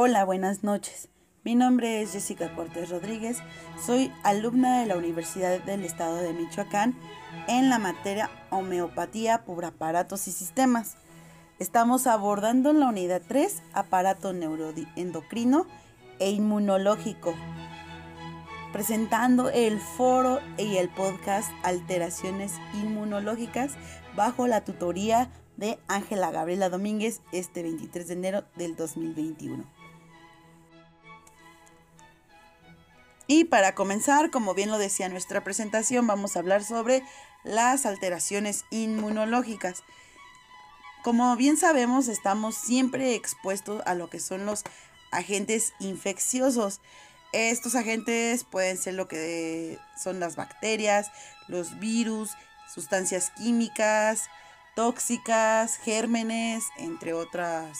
Hola, buenas noches. Mi nombre es Jessica Cortés Rodríguez. Soy alumna de la Universidad del Estado de Michoacán en la materia homeopatía por aparatos y sistemas. Estamos abordando en la unidad 3 aparato neuroendocrino e inmunológico, presentando el foro y el podcast Alteraciones Inmunológicas bajo la tutoría de Ángela Gabriela Domínguez este 23 de enero del 2021. Y para comenzar, como bien lo decía nuestra presentación, vamos a hablar sobre las alteraciones inmunológicas. Como bien sabemos, estamos siempre expuestos a lo que son los agentes infecciosos. Estos agentes pueden ser lo que son las bacterias, los virus, sustancias químicas, tóxicas, gérmenes, entre otros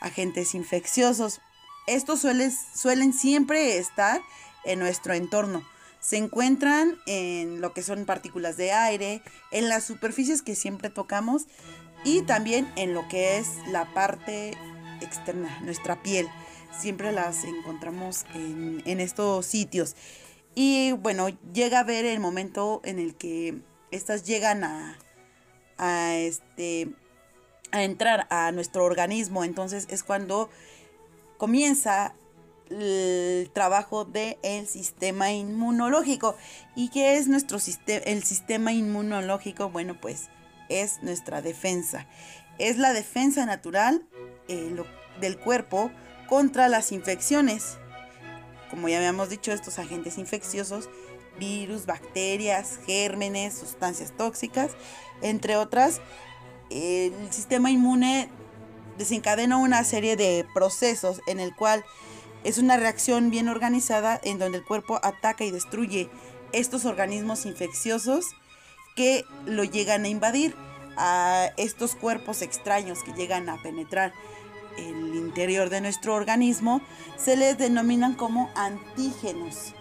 agentes infecciosos. Estos suelen, suelen siempre estar en nuestro entorno. Se encuentran en lo que son partículas de aire, en las superficies que siempre tocamos y también en lo que es la parte externa, nuestra piel. Siempre las encontramos en, estos sitios. Y bueno, llega a ver el momento en el que estas llegan a, a, este, a entrar a nuestro organismo. Entonces es cuando comienza el trabajo del sistema inmunológico. ¿Y qué es nuestro sistema, el sistema inmunológico? Bueno, pues es nuestra defensa. Es la defensa natural eh, del cuerpo contra las infecciones. Como ya habíamos dicho, estos agentes infecciosos, virus, bacterias, gérmenes, sustancias tóxicas, entre otras, el sistema inmune desencadena una serie de procesos en el cual es una reacción bien organizada en donde el cuerpo ataca y destruye estos organismos infecciosos que lo llegan a invadir, a estos cuerpos extraños que llegan a penetrar el interior de nuestro organismo, se les denominan como antígenos.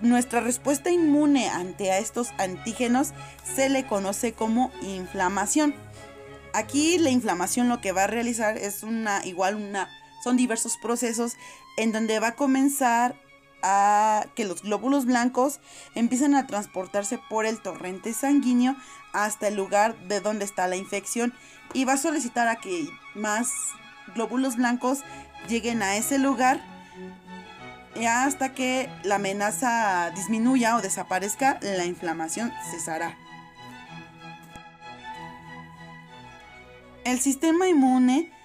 Nuestra respuesta inmune ante a estos antígenos se le conoce como inflamación. Aquí la inflamación lo que va a realizar es una igual una son diversos procesos en donde va a comenzar a que los glóbulos blancos empiezan a transportarse por el torrente sanguíneo hasta el lugar de donde está la infección y va a solicitar a que más glóbulos blancos lleguen a ese lugar hasta que la amenaza disminuya o desaparezca, la inflamación cesará. El sistema inmune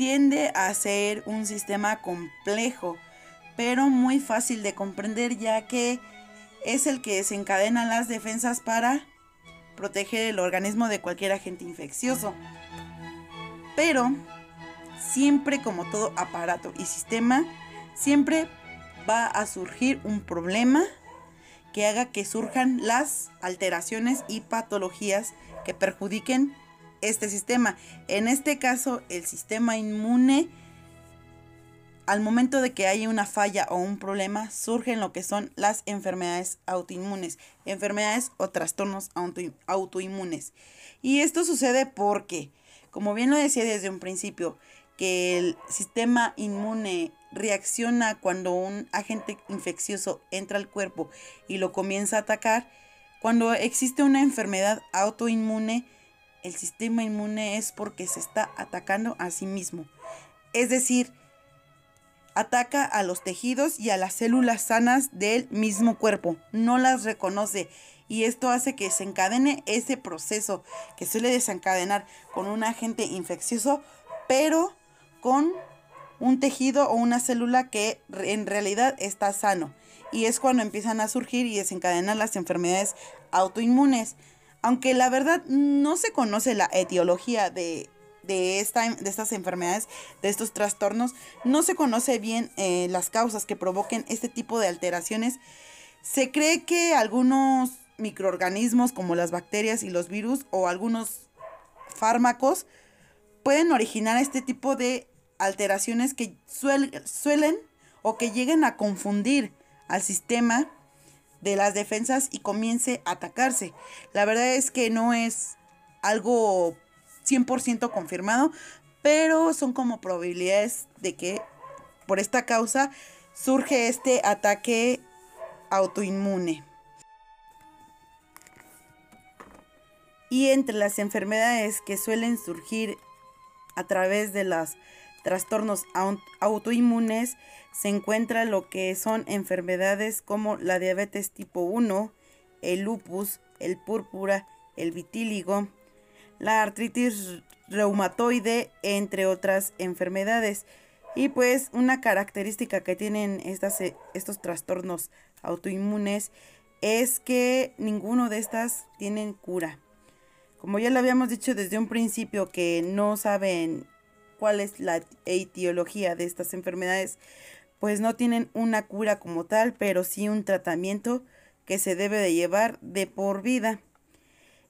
tiende a ser un sistema complejo, pero muy fácil de comprender ya que es el que desencadena las defensas para proteger el organismo de cualquier agente infeccioso. Pero, siempre como todo aparato y sistema, siempre va a surgir un problema que haga que surjan las alteraciones y patologías que perjudiquen este sistema. En este caso, el sistema inmune, al momento de que haya una falla o un problema, surgen lo que son las enfermedades autoinmunes, enfermedades o trastornos autoinmunes. Y esto sucede porque, como bien lo decía desde un principio, que el sistema inmune reacciona cuando un agente infeccioso entra al cuerpo y lo comienza a atacar, cuando existe una enfermedad autoinmune, el sistema inmune es porque se está atacando a sí mismo. Es decir, ataca a los tejidos y a las células sanas del mismo cuerpo, no las reconoce y esto hace que se encadene ese proceso que suele desencadenar con un agente infeccioso, pero con un tejido o una célula que en realidad está sano. Y es cuando empiezan a surgir y desencadenar las enfermedades autoinmunes. Aunque la verdad no se conoce la etiología de, esta, de estas enfermedades, de estos trastornos, no se conoce bien eh, las causas que provoquen este tipo de alteraciones. Se cree que algunos microorganismos como las bacterias y los virus o algunos fármacos pueden originar este tipo de alteraciones que suelen o que lleguen a confundir al sistema de las defensas y comience a atacarse. La verdad es que no es algo 100% confirmado, pero son como probabilidades de que por esta causa surge este ataque autoinmune. Y entre las enfermedades que suelen surgir a través de los trastornos autoinmunes se encuentra lo que son enfermedades como la diabetes tipo 1, el lupus, el púrpura, el vitíligo, la artritis reumatoide, entre otras enfermedades. Y pues una característica que tienen estas, eh, estos trastornos autoinmunes es que ninguno de estas tienen cura. Como ya lo habíamos dicho desde un principio que no saben cuál es la etiología de estas enfermedades, pues no tienen una cura como tal, pero sí un tratamiento que se debe de llevar de por vida.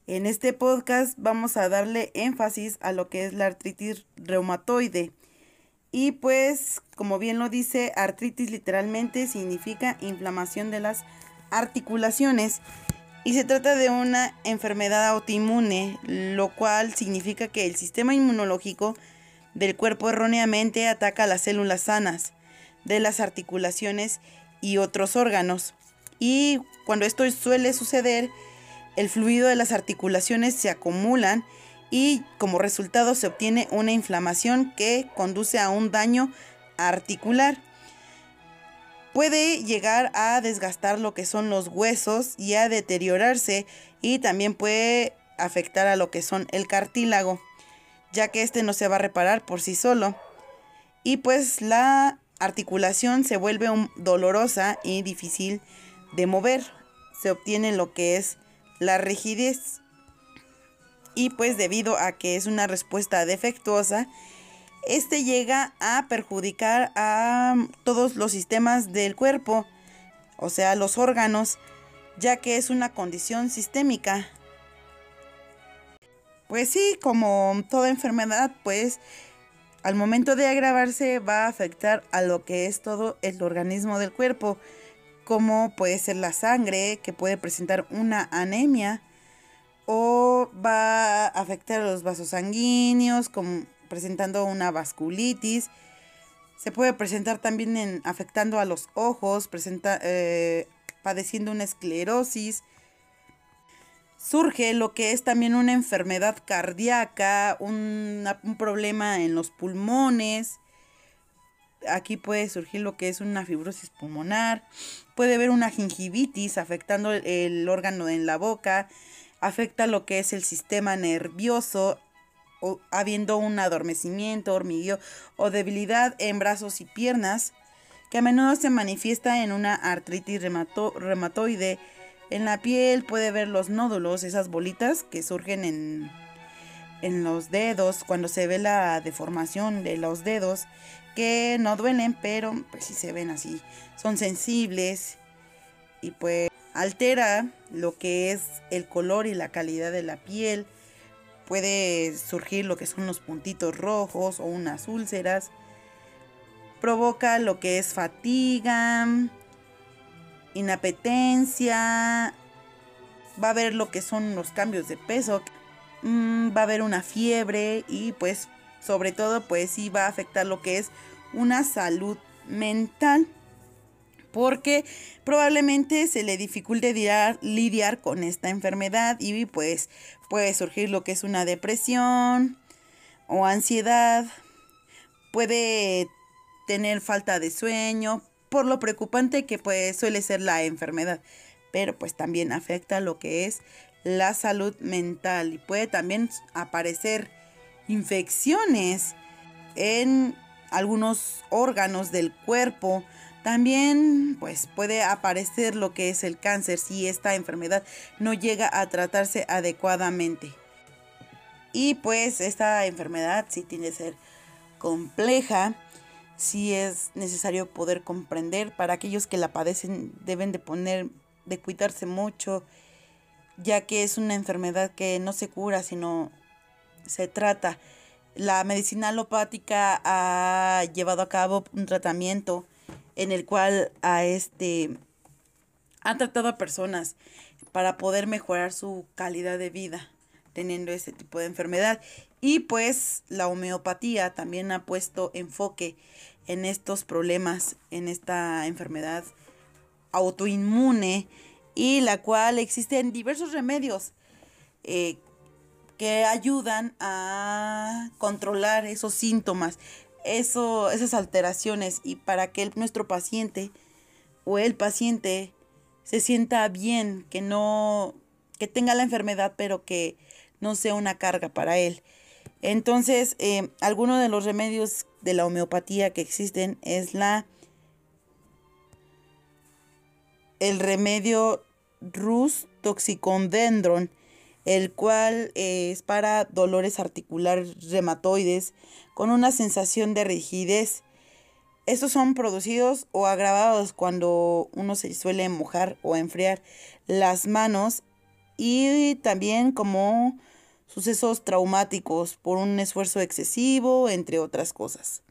En este podcast vamos a darle énfasis a lo que es la artritis reumatoide. Y pues, como bien lo dice, artritis literalmente significa inflamación de las articulaciones. Y se trata de una enfermedad autoinmune, lo cual significa que el sistema inmunológico del cuerpo erróneamente ataca las células sanas de las articulaciones y otros órganos. Y cuando esto suele suceder, el fluido de las articulaciones se acumulan y como resultado se obtiene una inflamación que conduce a un daño articular. Puede llegar a desgastar lo que son los huesos y a deteriorarse y también puede afectar a lo que son el cartílago, ya que este no se va a reparar por sí solo. Y pues la articulación se vuelve dolorosa y difícil de mover. Se obtiene lo que es la rigidez. Y pues debido a que es una respuesta defectuosa, este llega a perjudicar a todos los sistemas del cuerpo, o sea, los órganos, ya que es una condición sistémica. Pues sí, como toda enfermedad, pues al momento de agravarse va a afectar a lo que es todo el organismo del cuerpo, como puede ser la sangre, que puede presentar una anemia, o va a afectar a los vasos sanguíneos, presentando una vasculitis. Se puede presentar también en, afectando a los ojos, presenta, eh, padeciendo una esclerosis, surge lo que es también una enfermedad cardíaca, un problema en los pulmones. Aquí puede surgir lo que es una fibrosis pulmonar, puede haber una gingivitis afectando el, órgano en la boca, afecta lo que es el sistema nervioso, habiendo un adormecimiento, hormigueo o debilidad en brazos y piernas, que a menudo se manifiesta en una artritis reumatoide en la piel puede ver los nódulos, esas bolitas que surgen en, en los dedos, cuando se ve la deformación de los dedos, que no duelen, pero pues sí se ven así, son sensibles y pues altera lo que es el color y la calidad de la piel. Puede surgir lo que son los puntitos rojos o unas úlceras. Provoca lo que es fatiga, inapetencia, va a haber lo que son los cambios de peso, mm, va a haber una fiebre y pues sobre todo pues sí va a afectar lo que es una salud mental porque probablemente se le dificulte lidiar, lidiar, con esta enfermedad y pues puede surgir lo que es una depresión o ansiedad, puede tener falta de sueño, por lo preocupante que pues suele ser la enfermedad, pero pues también afecta lo que es la salud mental y puede también aparecer infecciones en algunos órganos del cuerpo. También pues puede aparecer lo que es el cáncer si esta enfermedad no llega a tratarse adecuadamente. Y pues esta enfermedad sí tiene que ser compleja sí es necesario poder comprender. Para aquellos que la padecen deben de poner, de cuidarse mucho, ya que es una enfermedad que no se cura, sino se trata. La medicina alopática ha llevado a cabo un tratamiento en el cual a este ha tratado a personas para poder mejorar su calidad de vida. Teniendo este tipo de enfermedad. Y pues la homeopatía también ha puesto enfoque en estos problemas, en esta enfermedad autoinmune y la cual existen diversos remedios eh, que ayudan a controlar esos síntomas, eso, esas alteraciones y para que nuestro paciente o el paciente se sienta bien, que no, que tenga la enfermedad, pero que no sea una carga para él. Entonces, eh, algunos de los remedios de la homeopatía que existen es la el remedio Rus toxicodendron, el cual eh, es para dolores articulares reumatoides con una sensación de rigidez. Estos son producidos o agravados cuando uno se suele mojar o enfriar las manos y también como sucesos traumáticos por un esfuerzo excesivo, entre otras cosas.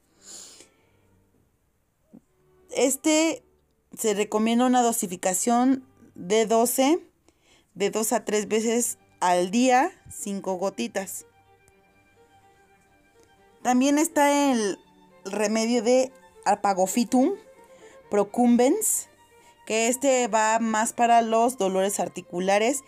Este se recomienda una dosificación de 12, de 2 a 3 veces al día, 5 gotitas. También está el remedio de Alpagofitum procumbens, que este va más para los dolores articulares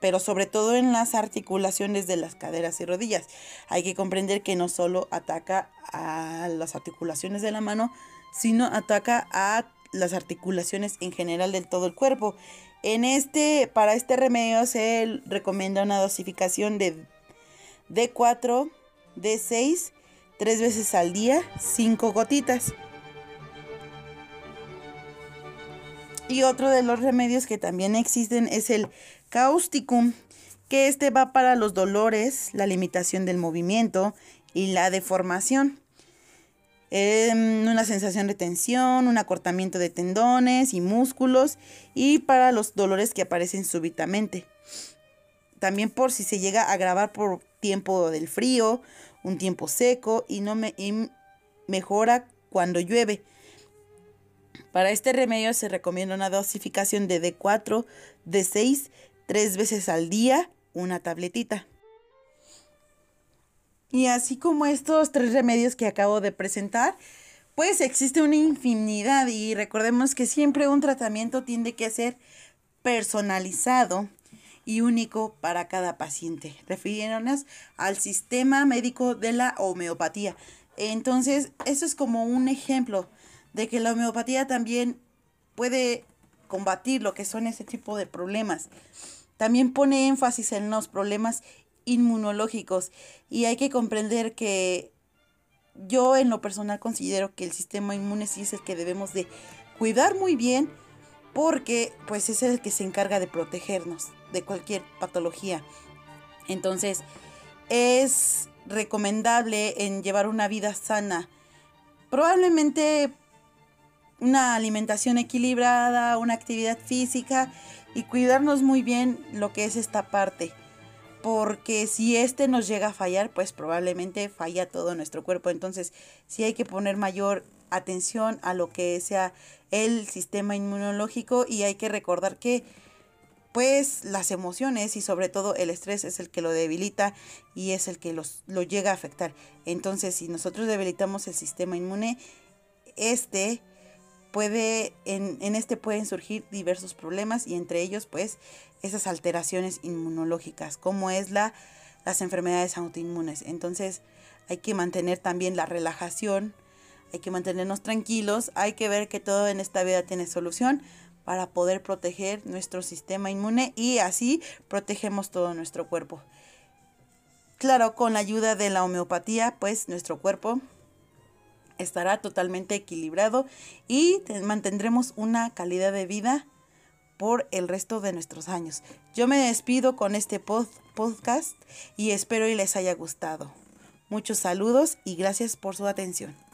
pero sobre todo en las articulaciones de las caderas y rodillas. Hay que comprender que no solo ataca a las articulaciones de la mano, sino ataca a las articulaciones en general del todo el cuerpo. En este, para este remedio se recomienda una dosificación de D4, D6, tres veces al día, cinco gotitas. Y otro de los remedios que también existen es el causticum, que este va para los dolores, la limitación del movimiento y la deformación. Em, una sensación de tensión, un acortamiento de tendones y músculos y para los dolores que aparecen súbitamente. También por si se llega a agravar por tiempo del frío, un tiempo seco y no mejora cuando llueve. Para este remedio se recomienda una dosificación de D4, D6 tres veces al día una tabletita. Y así como estos tres remedios que acabo de presentar, pues existe una infinidad y recordemos que siempre un tratamiento tiene que ser personalizado y único para cada paciente, refiriéndonos al sistema médico de la homeopatía. Entonces, eso es como un ejemplo de que la homeopatía también puede combatir lo que son ese tipo de problemas. También pone énfasis en los problemas inmunológicos y hay que comprender que yo en lo personal considero que el sistema inmune sí es el que debemos de cuidar muy bien porque pues es el que se encarga de protegernos de cualquier patología. Entonces es recomendable en llevar una vida sana. Probablemente una alimentación equilibrada, una actividad física y cuidarnos muy bien lo que es esta parte. Porque si este nos llega a fallar, pues probablemente falla todo nuestro cuerpo. Entonces, sí hay que poner mayor atención a lo que sea el sistema inmunológico y hay que recordar que pues las emociones y sobre todo el estrés es el que lo debilita y es el que los, lo llega a afectar. Entonces, si nosotros debilitamos el sistema inmune, este puede, en, en este pueden surgir diversos problemas y entre ellos pues esas alteraciones inmunológicas, como es la, las enfermedades autoinmunes. Entonces hay que mantener también la relajación, hay que mantenernos tranquilos, hay que ver que todo en esta vida tiene solución para poder proteger nuestro sistema inmune y así protegemos todo nuestro cuerpo. Claro, con la ayuda de la homeopatía, pues nuestro cuerpo estará totalmente equilibrado y mantendremos una calidad de vida por el resto de nuestros años. Yo me despido con este podcast y espero y les haya gustado. Muchos saludos y gracias por su atención.